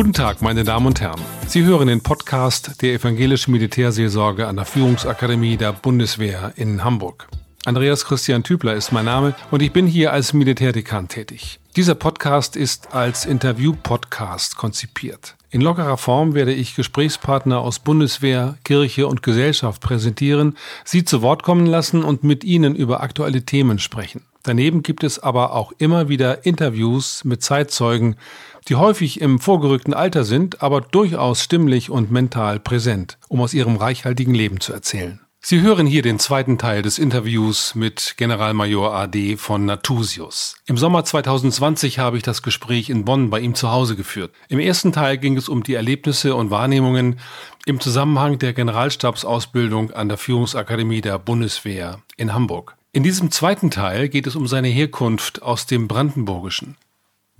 Guten Tag, meine Damen und Herren. Sie hören den Podcast der Evangelischen Militärseelsorge an der Führungsakademie der Bundeswehr in Hamburg. Andreas Christian Tübler ist mein Name und ich bin hier als Militärdekan tätig. Dieser Podcast ist als Interview-Podcast konzipiert. In lockerer Form werde ich Gesprächspartner aus Bundeswehr, Kirche und Gesellschaft präsentieren, sie zu Wort kommen lassen und mit ihnen über aktuelle Themen sprechen. Daneben gibt es aber auch immer wieder Interviews mit Zeitzeugen, die häufig im vorgerückten Alter sind, aber durchaus stimmlich und mental präsent, um aus ihrem reichhaltigen Leben zu erzählen. Sie hören hier den zweiten Teil des Interviews mit Generalmajor AD von Natusius. Im Sommer 2020 habe ich das Gespräch in Bonn bei ihm zu Hause geführt. Im ersten Teil ging es um die Erlebnisse und Wahrnehmungen im Zusammenhang der Generalstabsausbildung an der Führungsakademie der Bundeswehr in Hamburg. In diesem zweiten Teil geht es um seine Herkunft aus dem Brandenburgischen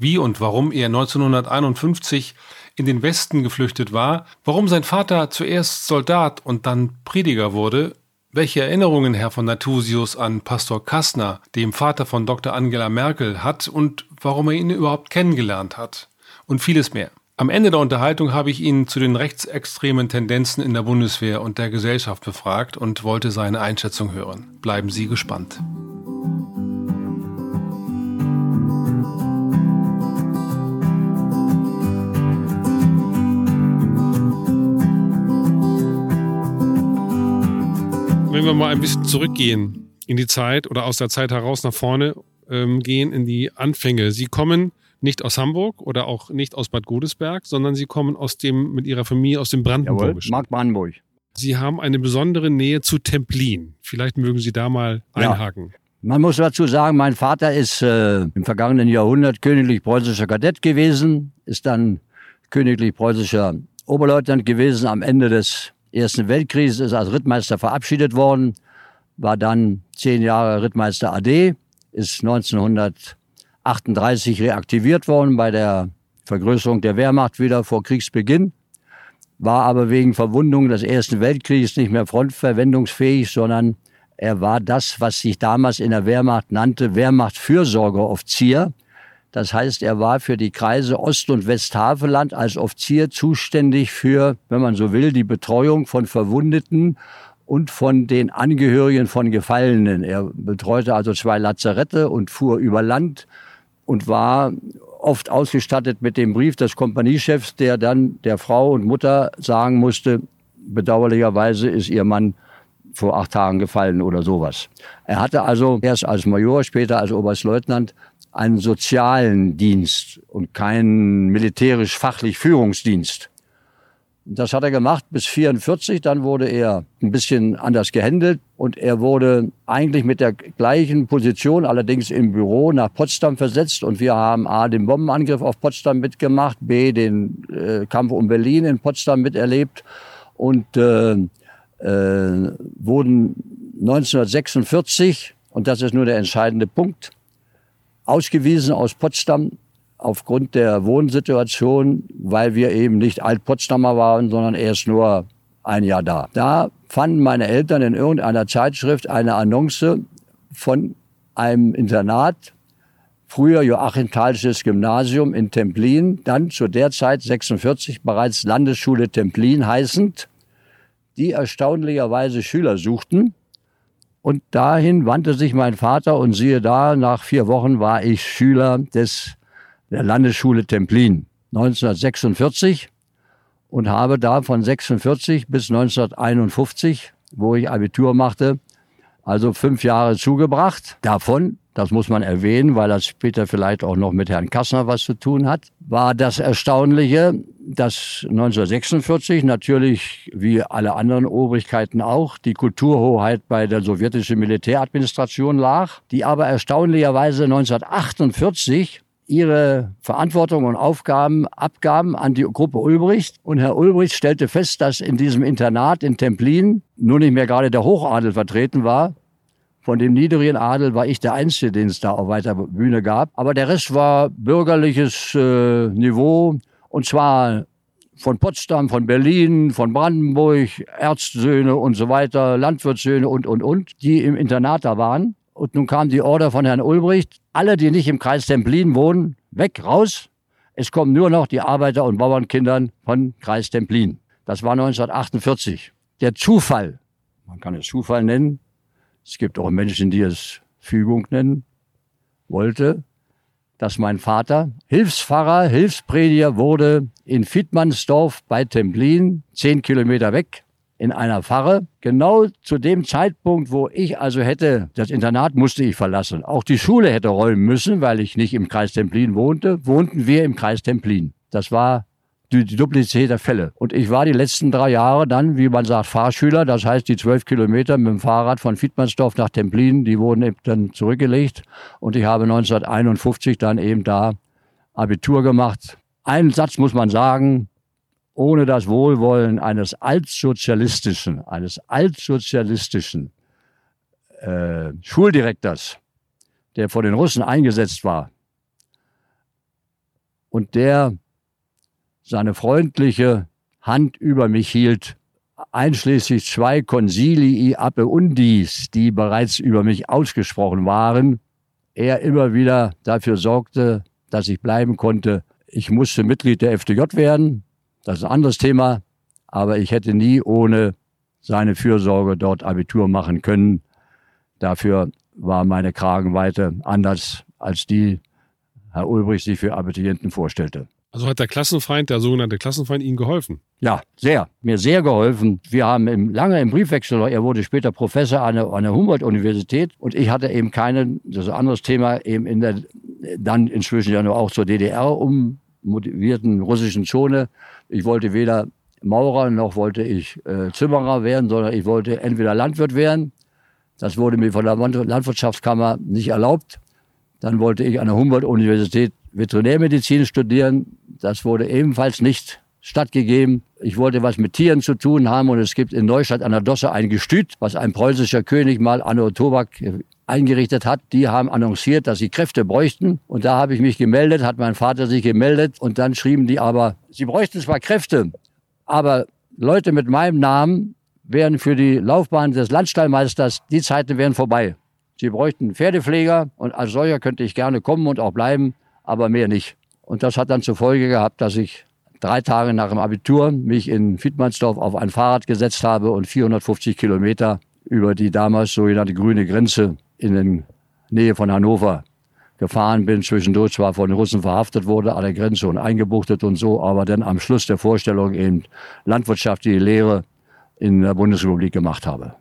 wie und warum er 1951 in den Westen geflüchtet war, warum sein Vater zuerst Soldat und dann Prediger wurde, welche Erinnerungen Herr von Natusius an Pastor Kastner, dem Vater von Dr. Angela Merkel, hat und warum er ihn überhaupt kennengelernt hat und vieles mehr. Am Ende der Unterhaltung habe ich ihn zu den rechtsextremen Tendenzen in der Bundeswehr und der Gesellschaft befragt und wollte seine Einschätzung hören. Bleiben Sie gespannt. Wenn wir mal ein bisschen zurückgehen in die Zeit oder aus der Zeit heraus nach vorne ähm, gehen in die Anfänge. Sie kommen nicht aus Hamburg oder auch nicht aus Bad Godesberg, sondern Sie kommen aus dem, mit Ihrer Familie aus dem Brandenburgischen. Jawohl, Mark Brandenburg. Sie haben eine besondere Nähe zu Templin. Vielleicht mögen Sie da mal einhaken. Ja. Man muss dazu sagen, mein Vater ist äh, im vergangenen Jahrhundert königlich preußischer Kadett gewesen, ist dann königlich preußischer Oberleutnant gewesen am Ende des Ersten Weltkriegs ist als Rittmeister verabschiedet worden, war dann zehn Jahre Rittmeister AD, ist 1938 reaktiviert worden bei der Vergrößerung der Wehrmacht wieder vor Kriegsbeginn, war aber wegen Verwundungen des Ersten Weltkriegs nicht mehr frontverwendungsfähig, sondern er war das, was sich damals in der Wehrmacht nannte, Wehrmachtfürsorgeoffizier. Das heißt, er war für die Kreise Ost- und Westhaveland als Offizier zuständig für, wenn man so will, die Betreuung von Verwundeten und von den Angehörigen von Gefallenen. Er betreute also zwei Lazarette und fuhr über Land und war oft ausgestattet mit dem Brief des Kompaniechefs, der dann der Frau und Mutter sagen musste, bedauerlicherweise ist ihr Mann vor acht Tagen gefallen oder sowas. Er hatte also erst als Major, später als Oberstleutnant einen sozialen Dienst und keinen militärisch-fachlich Führungsdienst. Das hat er gemacht bis 44. Dann wurde er ein bisschen anders gehandelt und er wurde eigentlich mit der gleichen Position, allerdings im Büro, nach Potsdam versetzt. Und wir haben A, den Bombenangriff auf Potsdam mitgemacht, B, den äh, Kampf um Berlin in Potsdam miterlebt und äh, äh, wurden 1946, und das ist nur der entscheidende Punkt, ausgewiesen aus Potsdam aufgrund der Wohnsituation, weil wir eben nicht Alt-Potsdamer waren, sondern erst nur ein Jahr da. Da fanden meine Eltern in irgendeiner Zeitschrift eine Annonce von einem Internat, früher Joachim Thalsches Gymnasium in Templin, dann zu der Zeit 46 bereits Landesschule Templin heißend, die erstaunlicherweise Schüler suchten und dahin wandte sich mein Vater und siehe da, nach vier Wochen war ich Schüler des, der Landesschule Templin 1946 und habe da von 46 bis 1951, wo ich Abitur machte, also fünf Jahre zugebracht. Davon das muss man erwähnen, weil das später vielleicht auch noch mit Herrn Kassner was zu tun hat, war das Erstaunliche, dass 1946 natürlich wie alle anderen Obrigkeiten auch die Kulturhoheit bei der sowjetischen Militäradministration lag, die aber erstaunlicherweise 1948 ihre Verantwortung und Aufgaben abgaben an die Gruppe Ulbricht. Und Herr Ulbricht stellte fest, dass in diesem Internat in Templin nur nicht mehr gerade der Hochadel vertreten war, von dem niedrigen Adel war ich der Einzige, den es da auf weiter Bühne gab. Aber der Rest war bürgerliches äh, Niveau und zwar von Potsdam, von Berlin, von Brandenburg, Ärztsöhne und so weiter, Landwirtssöhne und, und, und, die im Internat da waren. Und nun kam die Order von Herrn Ulbricht, alle, die nicht im Kreis Templin wohnen, weg, raus. Es kommen nur noch die Arbeiter- und Bauernkindern von Kreis Templin. Das war 1948. Der Zufall, man kann es Zufall nennen, es gibt auch Menschen, die es Fügung nennen, wollte, dass mein Vater Hilfspfarrer, Hilfsprediger wurde in Fiedmannsdorf bei Templin, zehn Kilometer weg, in einer Pfarre. Genau zu dem Zeitpunkt, wo ich also hätte, das Internat musste ich verlassen. Auch die Schule hätte räumen müssen, weil ich nicht im Kreis Templin wohnte, wohnten wir im Kreis Templin. Das war die, die Duplizität der Fälle. Und ich war die letzten drei Jahre dann, wie man sagt, Fahrschüler. Das heißt, die zwölf Kilometer mit dem Fahrrad von Fiedmannsdorf nach Templin, die wurden eben dann zurückgelegt. Und ich habe 1951 dann eben da Abitur gemacht. Einen Satz muss man sagen, ohne das Wohlwollen eines altsozialistischen, eines altsozialistischen äh, Schuldirektors, der vor den Russen eingesetzt war und der seine freundliche Hand über mich hielt, einschließlich zwei Consilii Undis, die bereits über mich ausgesprochen waren, er immer wieder dafür sorgte, dass ich bleiben konnte. Ich musste Mitglied der FDJ werden, das ist ein anderes Thema, aber ich hätte nie ohne seine Fürsorge dort Abitur machen können. Dafür war meine Kragenweite anders als die Herr Ulbrich sich für Abiturienten vorstellte. Also hat der Klassenfeind, der sogenannte Klassenfeind, Ihnen geholfen? Ja, sehr. Mir sehr geholfen. Wir haben im, lange im Briefwechsel, er wurde später Professor an der, an der Humboldt-Universität und ich hatte eben keinen, das ist ein anderes Thema, eben in der, dann inzwischen ja nur auch zur DDR ummotivierten russischen Zone. Ich wollte weder Maurer noch wollte ich äh, Zimmerer werden, sondern ich wollte entweder Landwirt werden. Das wurde mir von der Landwirtschaftskammer nicht erlaubt. Dann wollte ich an der Humboldt-Universität Veterinärmedizin studieren. Das wurde ebenfalls nicht stattgegeben. Ich wollte was mit Tieren zu tun haben und es gibt in Neustadt an der Dosse ein Gestüt, was ein preußischer König mal Anno Tobak eingerichtet hat. Die haben annonciert, dass sie Kräfte bräuchten und da habe ich mich gemeldet, hat mein Vater sich gemeldet und dann schrieben die aber, sie bräuchten zwar Kräfte, aber Leute mit meinem Namen wären für die Laufbahn des Landstallmeisters, die Zeiten wären vorbei. Sie bräuchten Pferdepfleger und als solcher könnte ich gerne kommen und auch bleiben, aber mehr nicht. Und das hat dann zur Folge gehabt, dass ich drei Tage nach dem Abitur mich in Fiedmannsdorf auf ein Fahrrad gesetzt habe und 450 Kilometer über die damals sogenannte grüne Grenze in der Nähe von Hannover gefahren bin, zwischendurch zwar von den Russen verhaftet wurde an der Grenze und eingebuchtet und so, aber dann am Schluss der Vorstellung eben landwirtschaftliche Lehre in der Bundesrepublik gemacht habe.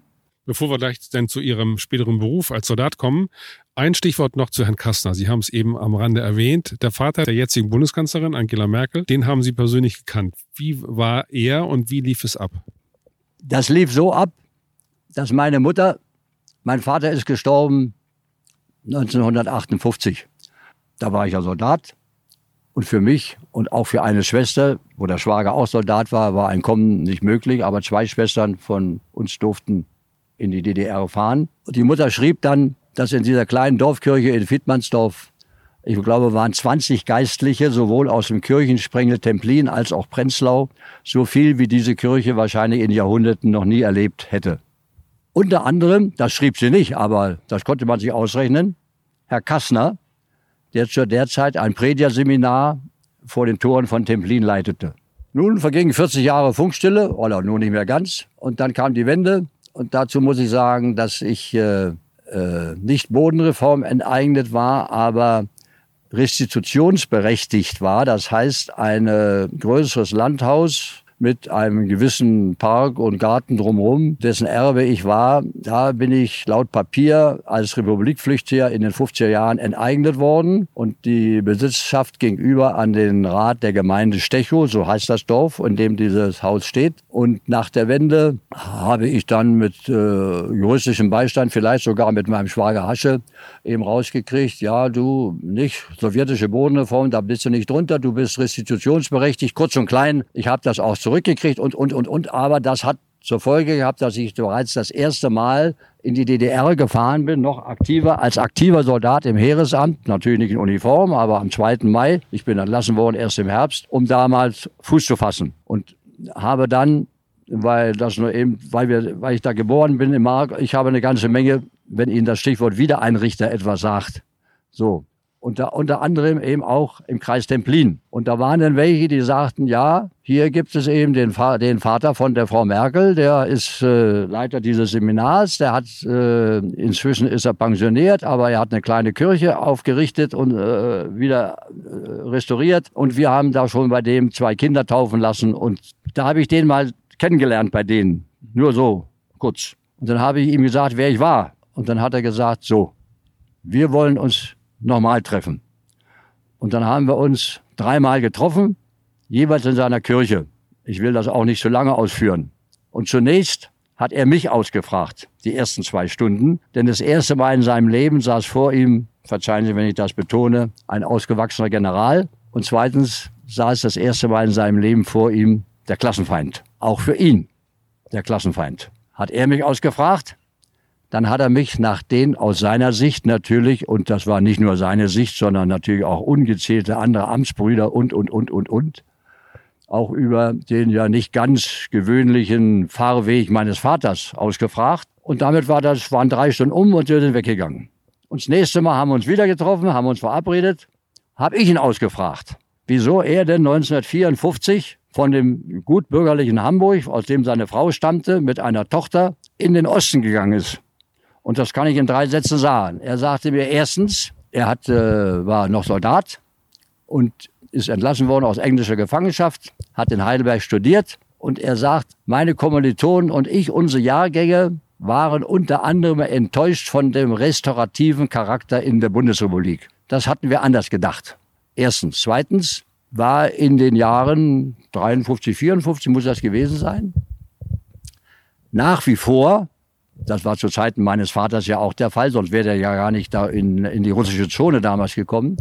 Bevor wir gleich dann zu Ihrem späteren Beruf als Soldat kommen, ein Stichwort noch zu Herrn Kastner. Sie haben es eben am Rande erwähnt. Der Vater der jetzigen Bundeskanzlerin, Angela Merkel, den haben Sie persönlich gekannt. Wie war er und wie lief es ab? Das lief so ab, dass meine Mutter, mein Vater ist gestorben 1958. Da war ich ja Soldat. Und für mich und auch für eine Schwester, wo der Schwager auch Soldat war, war ein Kommen nicht möglich. Aber zwei Schwestern von uns durften in die DDR fahren. Und die Mutter schrieb dann, dass in dieser kleinen Dorfkirche in Wittmannsdorf, ich glaube, waren 20 Geistliche, sowohl aus dem Kirchensprengel Templin als auch Prenzlau, so viel wie diese Kirche wahrscheinlich in Jahrhunderten noch nie erlebt hätte. Unter anderem, das schrieb sie nicht, aber das konnte man sich ausrechnen, Herr Kassner, der zu der Zeit ein Predigerseminar vor den Toren von Templin leitete. Nun vergingen 40 Jahre Funkstille, oder nun nicht mehr ganz, und dann kam die Wende und dazu muss ich sagen, dass ich äh, äh, nicht Bodenreform enteignet war, aber restitutionsberechtigt war. Das heißt, ein größeres Landhaus mit einem gewissen Park und Garten drumherum, dessen Erbe ich war. Da bin ich laut Papier als Republikflüchtlinge in den 50er Jahren enteignet worden und die Besitzschaft ging über an den Rat der Gemeinde Stechow, so heißt das Dorf, in dem dieses Haus steht. Und nach der Wende habe ich dann mit äh, juristischem Beistand, vielleicht sogar mit meinem Schwager Hasche, eben rausgekriegt, ja, du nicht sowjetische Bodenreform, da bist du nicht drunter, du bist restitutionsberechtigt, kurz und klein. Ich habe das auch zurückgekriegt und, und, und, und. Aber das hat zur Folge gehabt, dass ich bereits das erste Mal in die DDR gefahren bin, noch aktiver als aktiver Soldat im Heeresamt, natürlich nicht in Uniform, aber am 2. Mai, ich bin entlassen worden erst im Herbst, um damals Fuß zu fassen und habe dann, weil das nur eben, weil wir, weil ich da geboren bin im Mark, ich habe eine ganze Menge, wenn Ihnen das Stichwort Wiedereinrichter etwas sagt, so unter, unter anderem eben auch im Kreis Templin. Und da waren dann welche, die sagten, ja, hier gibt es eben den, den Vater von der Frau Merkel, der ist äh, Leiter dieses Seminars, der hat, äh, inzwischen ist er pensioniert, aber er hat eine kleine Kirche aufgerichtet und äh, wieder äh, restauriert. Und wir haben da schon bei dem zwei Kinder taufen lassen und da habe ich den mal kennengelernt bei denen. Nur so, kurz. Und dann habe ich ihm gesagt, wer ich war. Und dann hat er gesagt, so, wir wollen uns nochmal treffen. Und dann haben wir uns dreimal getroffen, jeweils in seiner Kirche. Ich will das auch nicht so lange ausführen. Und zunächst hat er mich ausgefragt, die ersten zwei Stunden. Denn das erste Mal in seinem Leben saß vor ihm, verzeihen Sie, wenn ich das betone, ein ausgewachsener General. Und zweitens saß das erste Mal in seinem Leben vor ihm der Klassenfeind. Auch für ihn der Klassenfeind. Hat er mich ausgefragt? Dann hat er mich nach den aus seiner Sicht natürlich, und das war nicht nur seine Sicht, sondern natürlich auch ungezählte andere Amtsbrüder und, und, und, und, und, auch über den ja nicht ganz gewöhnlichen Fahrweg meines Vaters ausgefragt. Und damit war das, waren drei Stunden um und wir sind weggegangen. Und das nächste Mal haben wir uns wieder getroffen, haben uns verabredet, habe ich ihn ausgefragt, wieso er denn 1954 von dem gutbürgerlichen Hamburg, aus dem seine Frau stammte, mit einer Tochter in den Osten gegangen ist. Und das kann ich in drei Sätzen sagen. Er sagte mir erstens, er hat, äh, war noch Soldat und ist entlassen worden aus englischer Gefangenschaft, hat in Heidelberg studiert und er sagt, meine Kommilitonen und ich, unsere Jahrgänge, waren unter anderem enttäuscht von dem restaurativen Charakter in der Bundesrepublik. Das hatten wir anders gedacht. Erstens. Zweitens war in den Jahren 53, 54 muss das gewesen sein, nach wie vor das war zu Zeiten meines Vaters ja auch der Fall, sonst wäre er ja gar nicht da in, in die russische Zone damals gekommen.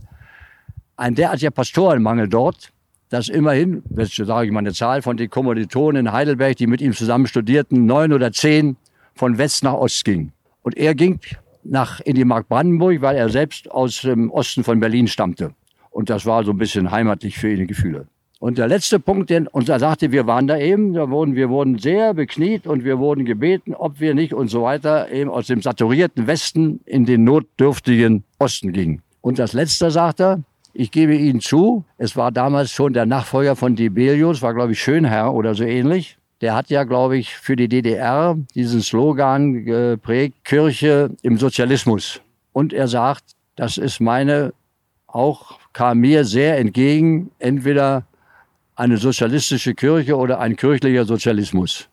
Ein derartiger Pastorenmangel dort, dass immerhin, jetzt sage ich mal eine Zahl, von den Kommilitonen in Heidelberg, die mit ihm zusammen studierten, neun oder zehn von West nach Ost ging. Und er ging nach, in die Mark Brandenburg, weil er selbst aus dem Osten von Berlin stammte. Und das war so ein bisschen heimatlich für ihn Gefühle. Und der letzte Punkt, den, und er sagte, wir waren da eben, da wurden, wir wurden sehr bekniet und wir wurden gebeten, ob wir nicht und so weiter eben aus dem saturierten Westen in den notdürftigen Osten gingen. Und das letzte sagt er, ich gebe Ihnen zu, es war damals schon der Nachfolger von Dibelius, war glaube ich Schönherr oder so ähnlich. Der hat ja, glaube ich, für die DDR diesen Slogan geprägt, Kirche im Sozialismus. Und er sagt, das ist meine, auch kam mir sehr entgegen, entweder eine sozialistische Kirche oder ein kirchlicher Sozialismus.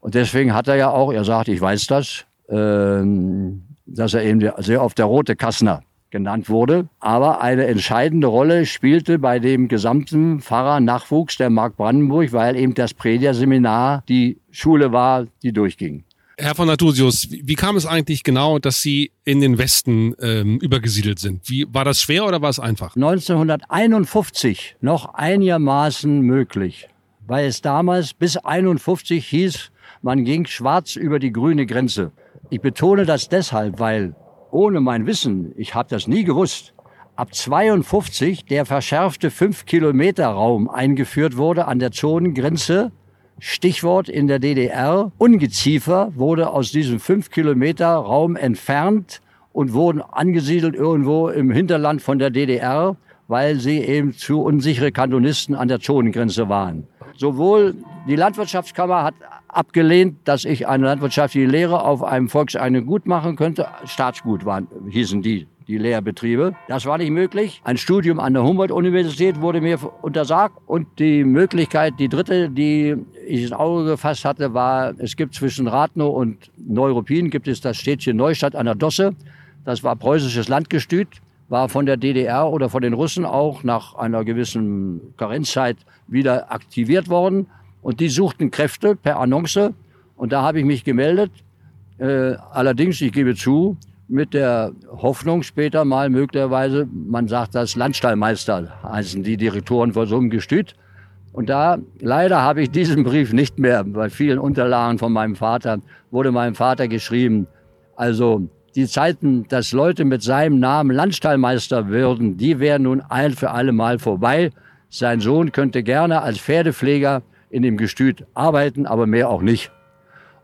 Und deswegen hat er ja auch, er sagt, ich weiß das, ähm, dass er eben sehr oft der rote Kassner genannt wurde. Aber eine entscheidende Rolle spielte bei dem gesamten Pfarrer-Nachwuchs der Mark Brandenburg, weil eben das Predigerseminar die Schule war, die durchging. Herr von Natusius, wie kam es eigentlich genau, dass Sie in den Westen ähm, übergesiedelt sind? Wie, war das schwer oder war es einfach? 1951 noch einigermaßen möglich, weil es damals bis 51 hieß, man ging schwarz über die grüne Grenze. Ich betone das deshalb, weil ohne mein Wissen, ich habe das nie gewusst, ab 52 der verschärfte 5-Kilometer-Raum eingeführt wurde an der Zonengrenze Stichwort in der DDR, Ungeziefer wurde aus diesem 5 Kilometer Raum entfernt und wurden angesiedelt irgendwo im Hinterland von der DDR, weil sie eben zu unsichere Kantonisten an der Zonengrenze waren. Sowohl die Landwirtschaftskammer hat abgelehnt, dass ich eine landwirtschaftliche Lehre auf einem Volkseigenen Gut machen könnte. Staatsgut waren, hießen die die Lehrbetriebe. Das war nicht möglich. Ein Studium an der Humboldt-Universität wurde mir untersagt. Und die Möglichkeit, die dritte, die ich ins Auge gefasst hatte, war, es gibt zwischen Rathenow und Neuruppin gibt es das Städtchen Neustadt an der Dosse. Das war preußisches Landgestüt, war von der DDR oder von den Russen auch nach einer gewissen Karenzzeit wieder aktiviert worden. Und die suchten Kräfte per Annonce. Und da habe ich mich gemeldet. Äh, allerdings, ich gebe zu, mit der Hoffnung später mal möglicherweise, man sagt das Landstallmeister, heißen die Direktoren von so einem Gestüt. Und da, leider habe ich diesen Brief nicht mehr, bei vielen Unterlagen von meinem Vater, wurde meinem Vater geschrieben, also die Zeiten, dass Leute mit seinem Namen Landstallmeister würden, die wären nun ein für alle Mal vorbei. Sein Sohn könnte gerne als Pferdepfleger in dem Gestüt arbeiten, aber mehr auch nicht.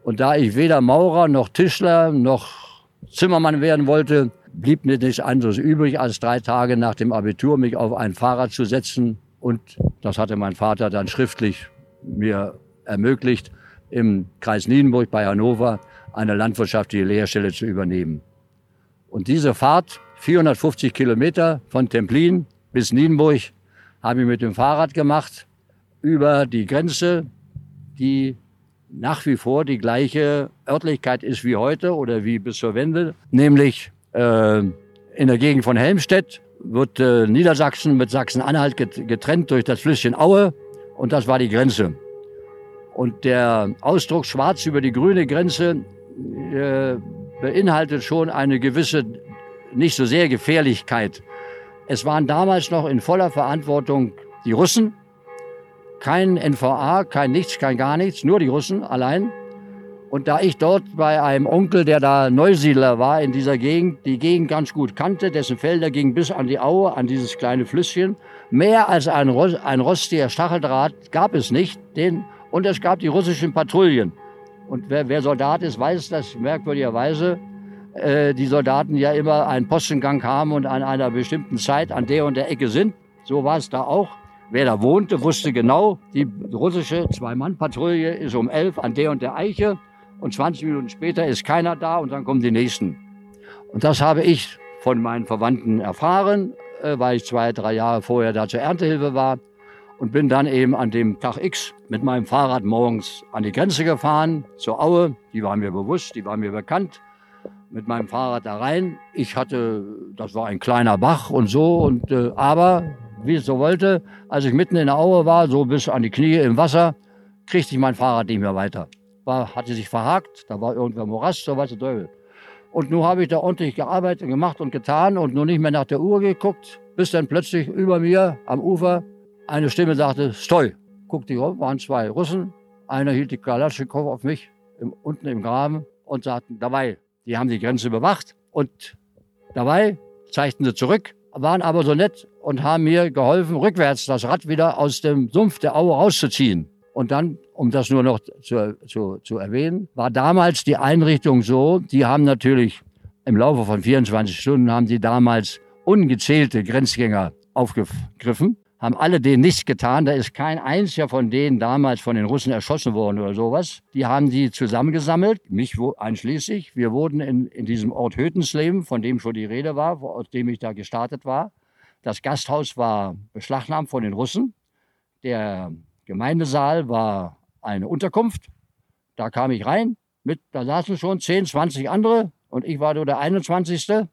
Und da ich weder Maurer noch Tischler noch Zimmermann werden wollte, blieb mir nichts anderes übrig, als drei Tage nach dem Abitur mich auf ein Fahrrad zu setzen. Und das hatte mein Vater dann schriftlich mir ermöglicht, im Kreis Nienburg bei Hannover eine landwirtschaftliche Lehrstelle zu übernehmen. Und diese Fahrt, 450 Kilometer von Templin bis Nienburg, habe ich mit dem Fahrrad gemacht über die Grenze, die nach wie vor die gleiche Örtlichkeit ist wie heute oder wie bis zur Wende, nämlich äh, in der Gegend von Helmstedt wird äh, Niedersachsen mit Sachsen-Anhalt getrennt durch das Flüsschen Aue und das war die Grenze. Und der Ausdruck schwarz über die grüne Grenze äh, beinhaltet schon eine gewisse, nicht so sehr Gefährlichkeit. Es waren damals noch in voller Verantwortung die Russen, kein NVA, kein nichts, kein gar nichts, nur die Russen allein. Und da ich dort bei einem Onkel, der da Neusiedler war in dieser Gegend, die Gegend ganz gut kannte, dessen Felder gingen bis an die Aue, an dieses kleine Flüsschen, mehr als ein, ein rostiger Stacheldraht gab es nicht. Den, und es gab die russischen Patrouillen. Und wer, wer Soldat ist, weiß das merkwürdigerweise. Äh, die Soldaten ja immer einen Postengang haben und an einer bestimmten Zeit an der und der Ecke sind. So war es da auch. Wer da wohnte, wusste genau, die russische Zwei-Mann-Patrouille ist um elf an der und der Eiche und 20 Minuten später ist keiner da und dann kommen die nächsten. Und das habe ich von meinen Verwandten erfahren, äh, weil ich zwei, drei Jahre vorher da zur Erntehilfe war und bin dann eben an dem Tag X mit meinem Fahrrad morgens an die Grenze gefahren, zur Aue. Die war mir bewusst, die war mir bekannt. Mit meinem Fahrrad da rein. Ich hatte, das war ein kleiner Bach und so, und, äh, aber wie es so wollte. Als ich mitten in der Aue war, so bis an die Knie im Wasser, kriegte ich mein Fahrrad nicht mehr weiter. War, hatte sich verhakt, da war irgendwer Morast, so weiß der Teufel. Und nun habe ich da ordentlich gearbeitet, gemacht und getan und nur nicht mehr nach der Uhr geguckt, bis dann plötzlich über mir am Ufer eine Stimme sagte, Stoi. Guckte ich auf, waren zwei Russen. Einer hielt die Kalaschnikow auf mich, im, unten im Graben und sagten, dabei, die haben die Grenze bewacht und dabei zeigten sie zurück waren aber so nett und haben mir geholfen, rückwärts das Rad wieder aus dem Sumpf der Aue rauszuziehen. Und dann, um das nur noch zu, zu, zu erwähnen, war damals die Einrichtung so, die haben natürlich im Laufe von 24 Stunden haben die damals ungezählte Grenzgänger aufgegriffen haben alle denen nichts getan. Da ist kein einziger von denen damals von den Russen erschossen worden oder sowas. Die haben die zusammengesammelt, mich einschließlich. Wir wurden in, in diesem Ort Hötensleben, von dem schon die Rede war, aus dem ich da gestartet war. Das Gasthaus war beschlagnahmt von den Russen. Der Gemeindesaal war eine Unterkunft. Da kam ich rein. Mit, da saßen schon 10, 20 andere und ich war nur der 21.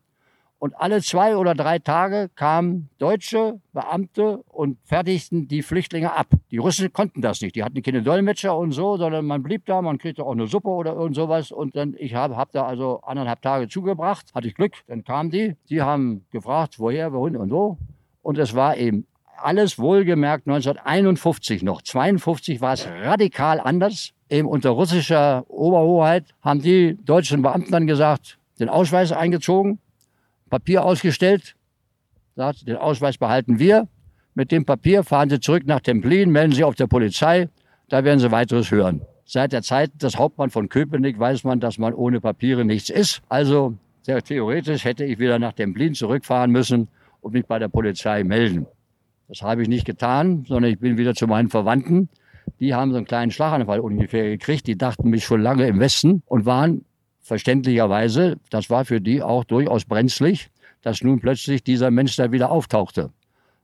Und alle zwei oder drei Tage kamen deutsche Beamte und fertigten die Flüchtlinge ab. Die Russen konnten das nicht. Die hatten keine Dolmetscher und so, sondern man blieb da, man kriegte auch eine Suppe oder irgend sowas. Und dann, ich habe hab da also anderthalb Tage zugebracht, hatte ich Glück. Dann kamen die, die haben gefragt, woher, wohin und wo. Und es war eben alles wohlgemerkt 1951 noch. 52 war es radikal anders. Eben unter russischer Oberhoheit haben die deutschen Beamten dann gesagt, den Ausweis eingezogen Papier ausgestellt, sagt, den Ausweis behalten wir. Mit dem Papier fahren Sie zurück nach Templin, melden Sie auf der Polizei, da werden Sie weiteres hören. Seit der Zeit des Hauptmann von Köpenick weiß man, dass man ohne Papiere nichts ist. Also sehr theoretisch hätte ich wieder nach Templin zurückfahren müssen und mich bei der Polizei melden. Das habe ich nicht getan, sondern ich bin wieder zu meinen Verwandten. Die haben so einen kleinen Schlaganfall ungefähr gekriegt. Die dachten mich schon lange im Westen und waren verständlicherweise, das war für die auch durchaus brenzlig, dass nun plötzlich dieser Mensch da wieder auftauchte.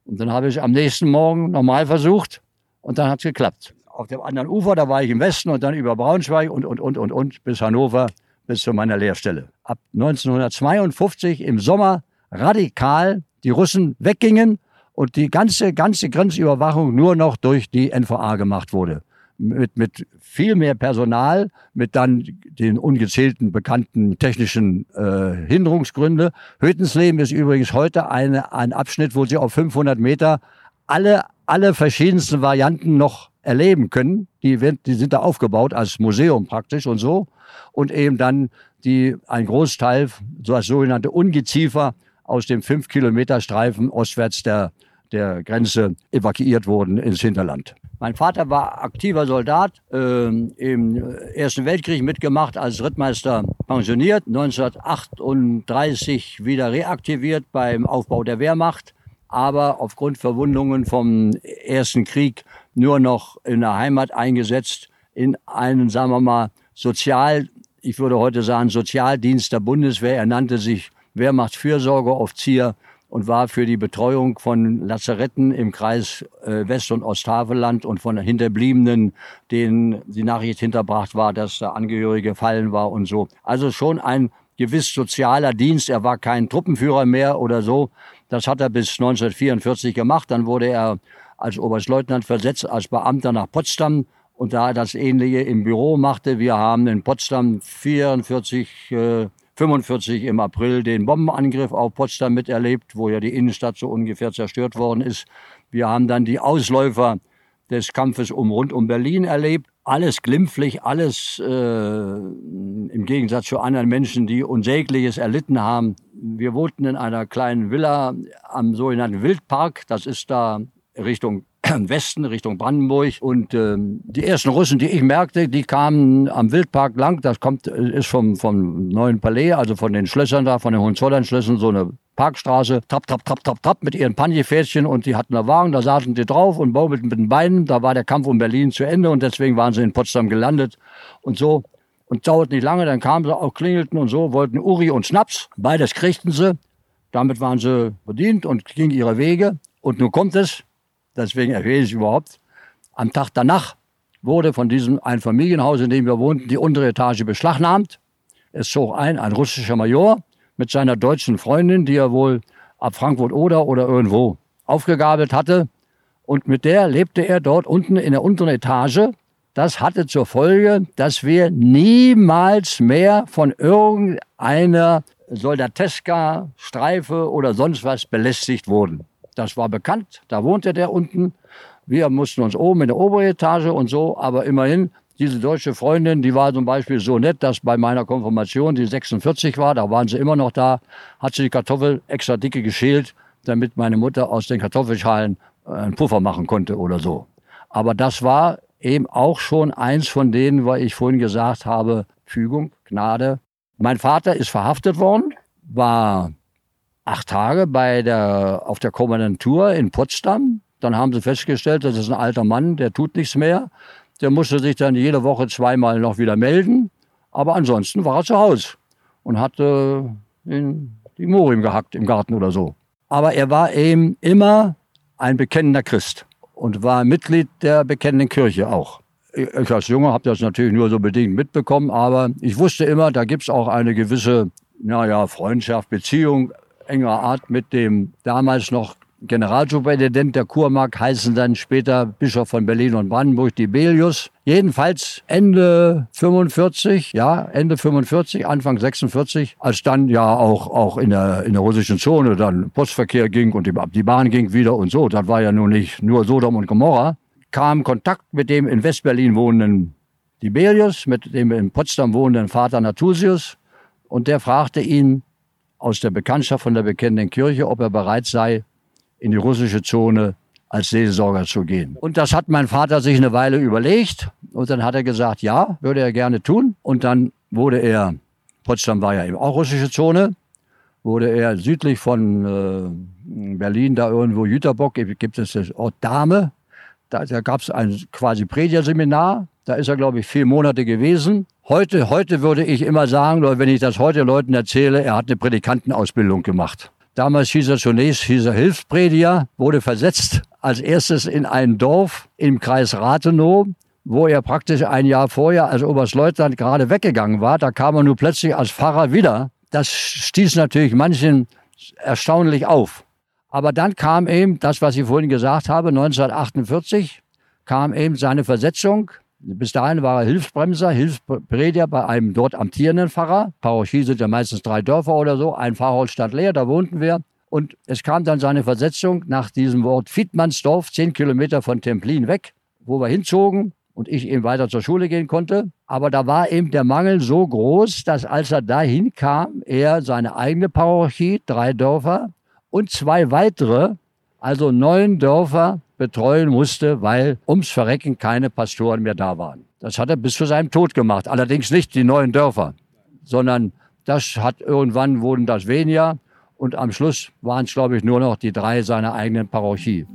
Und dann habe ich am nächsten Morgen nochmal versucht und dann hat es geklappt. Auf dem anderen Ufer, da war ich im Westen und dann über Braunschweig und, und, und, und, und bis Hannover, bis zu meiner Lehrstelle. Ab 1952 im Sommer radikal die Russen weggingen und die ganze, ganze Grenzüberwachung nur noch durch die NVA gemacht wurde mit, mit viel mehr Personal, mit dann den ungezählten bekannten technischen äh, Hinderungsgründe. Hötensleben ist übrigens heute eine, ein Abschnitt, wo Sie auf 500 Meter alle, alle verschiedensten Varianten noch erleben können. Die, die sind da aufgebaut als Museum praktisch und so. Und eben dann die, ein Großteil, so als sogenannte Ungeziefer, aus dem 5-Kilometer-Streifen ostwärts der, der Grenze evakuiert wurden ins Hinterland. Mein Vater war aktiver Soldat, äh, im Ersten Weltkrieg mitgemacht, als Rittmeister pensioniert, 1938 wieder reaktiviert beim Aufbau der Wehrmacht, aber aufgrund Verwundungen vom Ersten Krieg nur noch in der Heimat eingesetzt, in einen, sagen wir mal, Sozial, ich würde heute sagen, Sozialdienst der Bundeswehr. Er nannte sich Wehrmachtsfürsorgeoffizier und war für die Betreuung von Lazaretten im Kreis äh, West- und Osthavelland und von Hinterbliebenen, denen die Nachricht hinterbracht war, dass der Angehörige fallen war und so. Also schon ein gewiss sozialer Dienst. Er war kein Truppenführer mehr oder so. Das hat er bis 1944 gemacht. Dann wurde er als Oberstleutnant versetzt, als Beamter nach Potsdam und da er das Ähnliche im Büro machte. Wir haben in Potsdam 44 äh, 45 im April den Bombenangriff auf Potsdam miterlebt, wo ja die Innenstadt so ungefähr zerstört worden ist. Wir haben dann die Ausläufer des Kampfes um rund um Berlin erlebt. Alles glimpflich, alles äh, im Gegensatz zu anderen Menschen, die Unsägliches erlitten haben. Wir wohnten in einer kleinen Villa am sogenannten Wildpark. Das ist da Richtung Westen, Richtung Brandenburg. Und ähm, die ersten Russen, die ich merkte, die kamen am Wildpark lang. Das kommt, ist vom, vom neuen Palais, also von den Schlössern da, von den Hohenzollern-Schlössern, so eine Parkstraße, trapp, trapp, trapp, trapp, trapp, mit ihren Panjefädchen und die hatten einen Wagen, da saßen die drauf und baumelten mit den Beinen. Da war der Kampf um Berlin zu Ende und deswegen waren sie in Potsdam gelandet und so. Und dauert nicht lange, dann kamen sie auch, klingelten und so, wollten Uri und Schnaps. Beides kriegten sie. Damit waren sie bedient und gingen ihre Wege. Und nun kommt es, deswegen erwähne ich überhaupt, am Tag danach wurde von diesem Einfamilienhaus, in dem wir wohnten, die untere Etage beschlagnahmt. Es zog ein, ein russischer Major mit seiner deutschen Freundin, die er wohl ab Frankfurt-Oder oder irgendwo aufgegabelt hatte. Und mit der lebte er dort unten in der unteren Etage. Das hatte zur Folge, dass wir niemals mehr von irgendeiner Soldateska, Streife oder sonst was belästigt wurden. Das war bekannt, da wohnte der unten. Wir mussten uns oben in der oberen Etage und so, aber immerhin, diese deutsche Freundin, die war zum Beispiel so nett, dass bei meiner Konfirmation, die 46 war, da waren sie immer noch da, hat sie die Kartoffel extra dicke geschält, damit meine Mutter aus den Kartoffelschalen äh, einen Puffer machen konnte oder so. Aber das war eben auch schon eins von denen, weil ich vorhin gesagt habe, Fügung, Gnade. Mein Vater ist verhaftet worden, war acht Tage bei der, auf der Kommandantur in Potsdam. Dann haben sie festgestellt, das ist ein alter Mann, der tut nichts mehr. Der musste sich dann jede Woche zweimal noch wieder melden. Aber ansonsten war er zu Hause und hatte in die Morim gehackt im Garten oder so. Aber er war eben immer ein bekennender Christ und war Mitglied der bekennenden Kirche auch. Ich als Junge habe das natürlich nur so bedingt mitbekommen, aber ich wusste immer, da gibt es auch eine gewisse, naja, Freundschaft, Beziehung, enger Art mit dem damals noch Generalsuperintendent der Kurmark, heißen dann später Bischof von Berlin und Brandenburg, Dibelius. Jedenfalls Ende 45, ja, Ende 45, Anfang 46, als dann ja auch, auch in, der, in der russischen Zone dann Postverkehr ging und die, die Bahn ging wieder und so, das war ja nun nicht nur Sodom und Gomorra, kam Kontakt mit dem in Westberlin wohnenden Dibelius, mit dem in Potsdam wohnenden Vater Natusius und der fragte ihn, aus der Bekanntschaft von der bekennenden Kirche, ob er bereit sei, in die russische Zone als Seelsorger zu gehen. Und das hat mein Vater sich eine Weile überlegt und dann hat er gesagt, ja, würde er gerne tun. Und dann wurde er, Potsdam war ja eben auch russische Zone, wurde er südlich von äh, Berlin, da irgendwo Jüterbock, gibt es das Ort Dahme, da, da gab es ein quasi Predigerseminar, da ist er, glaube ich, vier Monate gewesen. Heute, heute würde ich immer sagen, wenn ich das heute Leuten erzähle, er hat eine Predikantenausbildung gemacht. Damals hieß er zunächst, hieß er Hilfsprediger, wurde versetzt als erstes in ein Dorf im Kreis Rathenow, wo er praktisch ein Jahr vorher als Oberstleutnant gerade weggegangen war. Da kam er nur plötzlich als Pfarrer wieder. Das stieß natürlich manchen erstaunlich auf. Aber dann kam eben das, was ich vorhin gesagt habe, 1948 kam eben seine Versetzung bis dahin war er Hilfsbremser, Hilfsprediger bei einem dort amtierenden Pfarrer. Parochie sind ja meistens drei Dörfer oder so. Ein Pfarrhaus stand leer, da wohnten wir. Und es kam dann seine Versetzung nach diesem Wort Fiedmannsdorf, zehn Kilometer von Templin weg, wo wir hinzogen und ich eben weiter zur Schule gehen konnte. Aber da war eben der Mangel so groß, dass als er dahin kam, er seine eigene Parochie, drei Dörfer und zwei weitere, also neun Dörfer betreuen musste, weil ums Verrecken keine Pastoren mehr da waren. Das hat er bis zu seinem Tod gemacht. Allerdings nicht die neuen Dörfer, sondern das hat irgendwann wurden das weniger und am Schluss waren es, glaube ich, nur noch die drei seiner eigenen Parochie.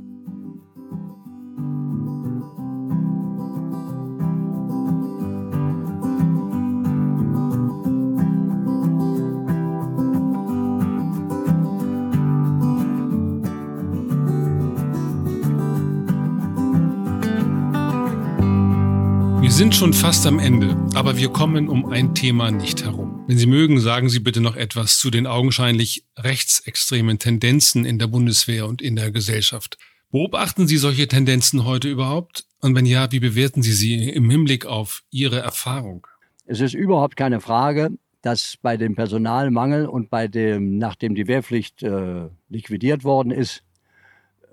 Sind schon fast am Ende, aber wir kommen um ein Thema nicht herum. Wenn Sie mögen, sagen Sie bitte noch etwas zu den augenscheinlich rechtsextremen Tendenzen in der Bundeswehr und in der Gesellschaft. Beobachten Sie solche Tendenzen heute überhaupt? Und wenn ja, wie bewerten Sie sie im Hinblick auf Ihre Erfahrung? Es ist überhaupt keine Frage, dass bei dem Personalmangel und bei dem, nachdem die Wehrpflicht äh, liquidiert worden ist,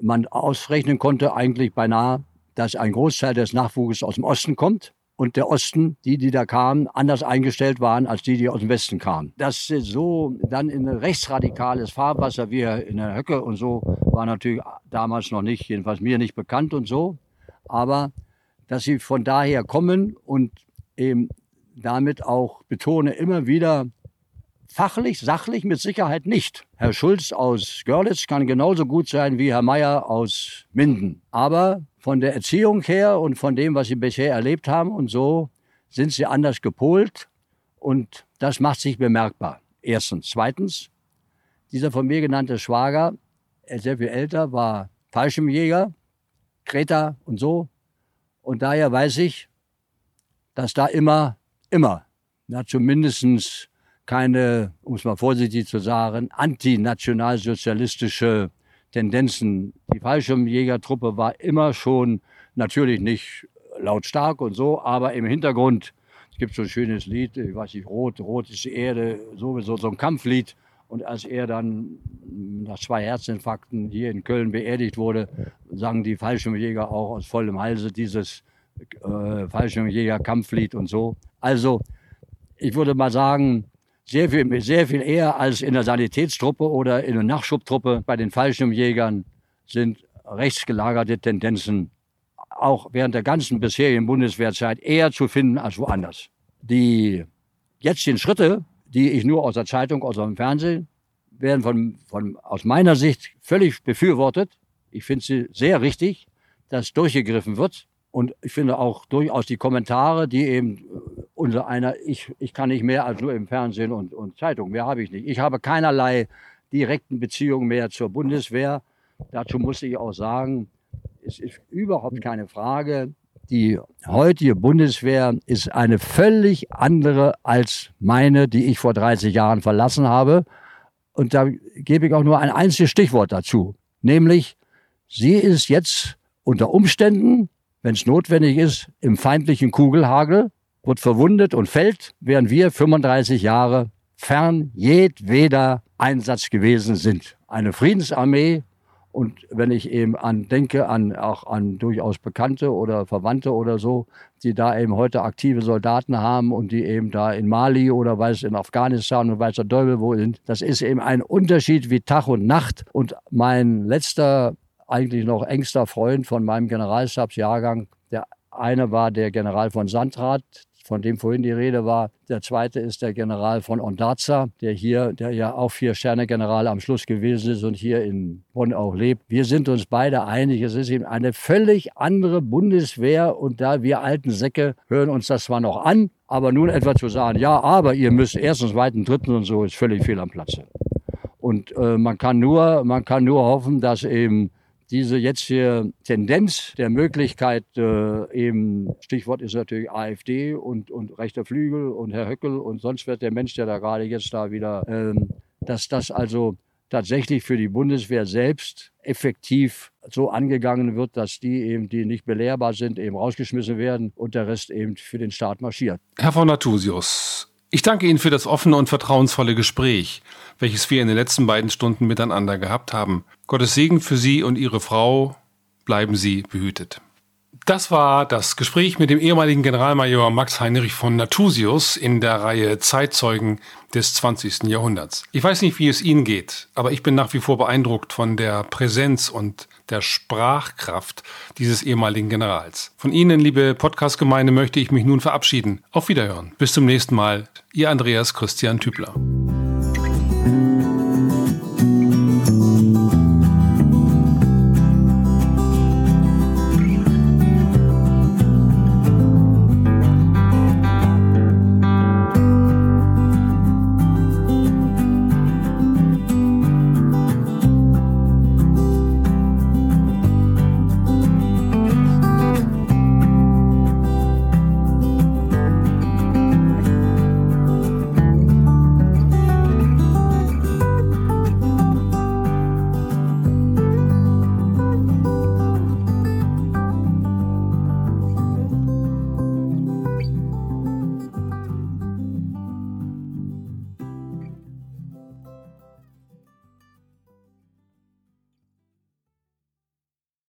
man ausrechnen konnte eigentlich beinahe, dass ein Großteil des Nachwuchses aus dem Osten kommt und der Osten, die, die da kamen, anders eingestellt waren als die, die aus dem Westen kamen. Das so dann in ein rechtsradikales Fahrwasser wie in der Höcke und so war natürlich damals noch nicht, jedenfalls mir nicht bekannt und so. Aber dass sie von daher kommen und eben damit auch betone immer wieder fachlich, sachlich mit Sicherheit nicht. Herr Schulz aus Görlitz kann genauso gut sein wie Herr Meier aus Minden. Aber von der Erziehung her und von dem, was sie bisher erlebt haben und so, sind sie anders gepolt und das macht sich bemerkbar. Erstens. Zweitens, dieser von mir genannte Schwager, sehr viel älter, war Fallschirmjäger, Kreta und so. Und daher weiß ich, dass da immer, immer, na, zumindest keine, um es mal vorsichtig zu sagen, antinationalsozialistische Tendenzen. Die Fallschirmjägertruppe war immer schon natürlich nicht lautstark und so, aber im Hintergrund, es gibt so ein schönes Lied, ich weiß nicht, Rot, Rot ist die Erde, sowieso so ein Kampflied. Und als er dann nach zwei Herzinfarkten hier in Köln beerdigt wurde, sangen die Fallschirmjäger auch aus vollem Halse dieses äh, Fallschirmjäger-Kampflied und so. Also, ich würde mal sagen, sehr viel, sehr viel eher als in der Sanitätstruppe oder in der Nachschubtruppe bei den Fallschirmjägern sind rechtsgelagerte Tendenzen auch während der ganzen bisherigen Bundeswehrzeit eher zu finden als woanders. Die jetzigen Schritte, die ich nur aus der Zeitung, aus dem Fernsehen, werden von, von, aus meiner Sicht völlig befürwortet. Ich finde sie sehr richtig, dass durchgegriffen wird. Und ich finde auch durchaus die Kommentare, die eben äh, unser einer, ich, ich kann nicht mehr als nur im Fernsehen und, und Zeitung, mehr habe ich nicht. Ich habe keinerlei direkten Beziehungen mehr zur Bundeswehr. Dazu muss ich auch sagen, es ist überhaupt keine Frage. Die heutige Bundeswehr ist eine völlig andere als meine, die ich vor 30 Jahren verlassen habe. Und da gebe ich auch nur ein einziges Stichwort dazu, nämlich sie ist jetzt unter Umständen wenn es notwendig ist, im feindlichen Kugelhagel, wird verwundet und fällt, während wir 35 Jahre fern jedweder Einsatz gewesen sind. Eine Friedensarmee und wenn ich eben an denke, an auch an durchaus Bekannte oder Verwandte oder so, die da eben heute aktive Soldaten haben und die eben da in Mali oder weiß in Afghanistan und weiß der Teufel wo sind, das ist eben ein Unterschied wie Tag und Nacht. Und mein letzter eigentlich noch engster Freund von meinem Generalstabsjahrgang. Der eine war der General von Sandrath, von dem vorhin die Rede war. Der zweite ist der General von Ondarza, der hier, der ja auch Vier-Sterne-General am Schluss gewesen ist und hier in Bonn auch lebt. Wir sind uns beide einig, es ist eben eine völlig andere Bundeswehr und da wir alten Säcke hören uns das zwar noch an, aber nun etwa zu sagen, ja, aber ihr müsst erstens, zweitens, drittens und so, ist völlig fehl am Platze. Und äh, man kann nur, man kann nur hoffen, dass eben diese jetzige Tendenz der Möglichkeit, äh, eben, Stichwort ist natürlich AfD und, und rechter Flügel und Herr Höckel und sonst wird der Mensch, der da gerade jetzt da wieder, ähm, dass das also tatsächlich für die Bundeswehr selbst effektiv so angegangen wird, dass die eben, die nicht belehrbar sind, eben rausgeschmissen werden und der Rest eben für den Staat marschiert. Herr von Natusius, ich danke Ihnen für das offene und vertrauensvolle Gespräch, welches wir in den letzten beiden Stunden miteinander gehabt haben. Gottes Segen für Sie und Ihre Frau. Bleiben Sie behütet. Das war das Gespräch mit dem ehemaligen Generalmajor Max Heinrich von Natusius in der Reihe Zeitzeugen des 20. Jahrhunderts. Ich weiß nicht, wie es Ihnen geht, aber ich bin nach wie vor beeindruckt von der Präsenz und der Sprachkraft dieses ehemaligen Generals. Von Ihnen, liebe Podcast-Gemeinde, möchte ich mich nun verabschieden. Auf Wiederhören. Bis zum nächsten Mal. Ihr Andreas Christian Tübler.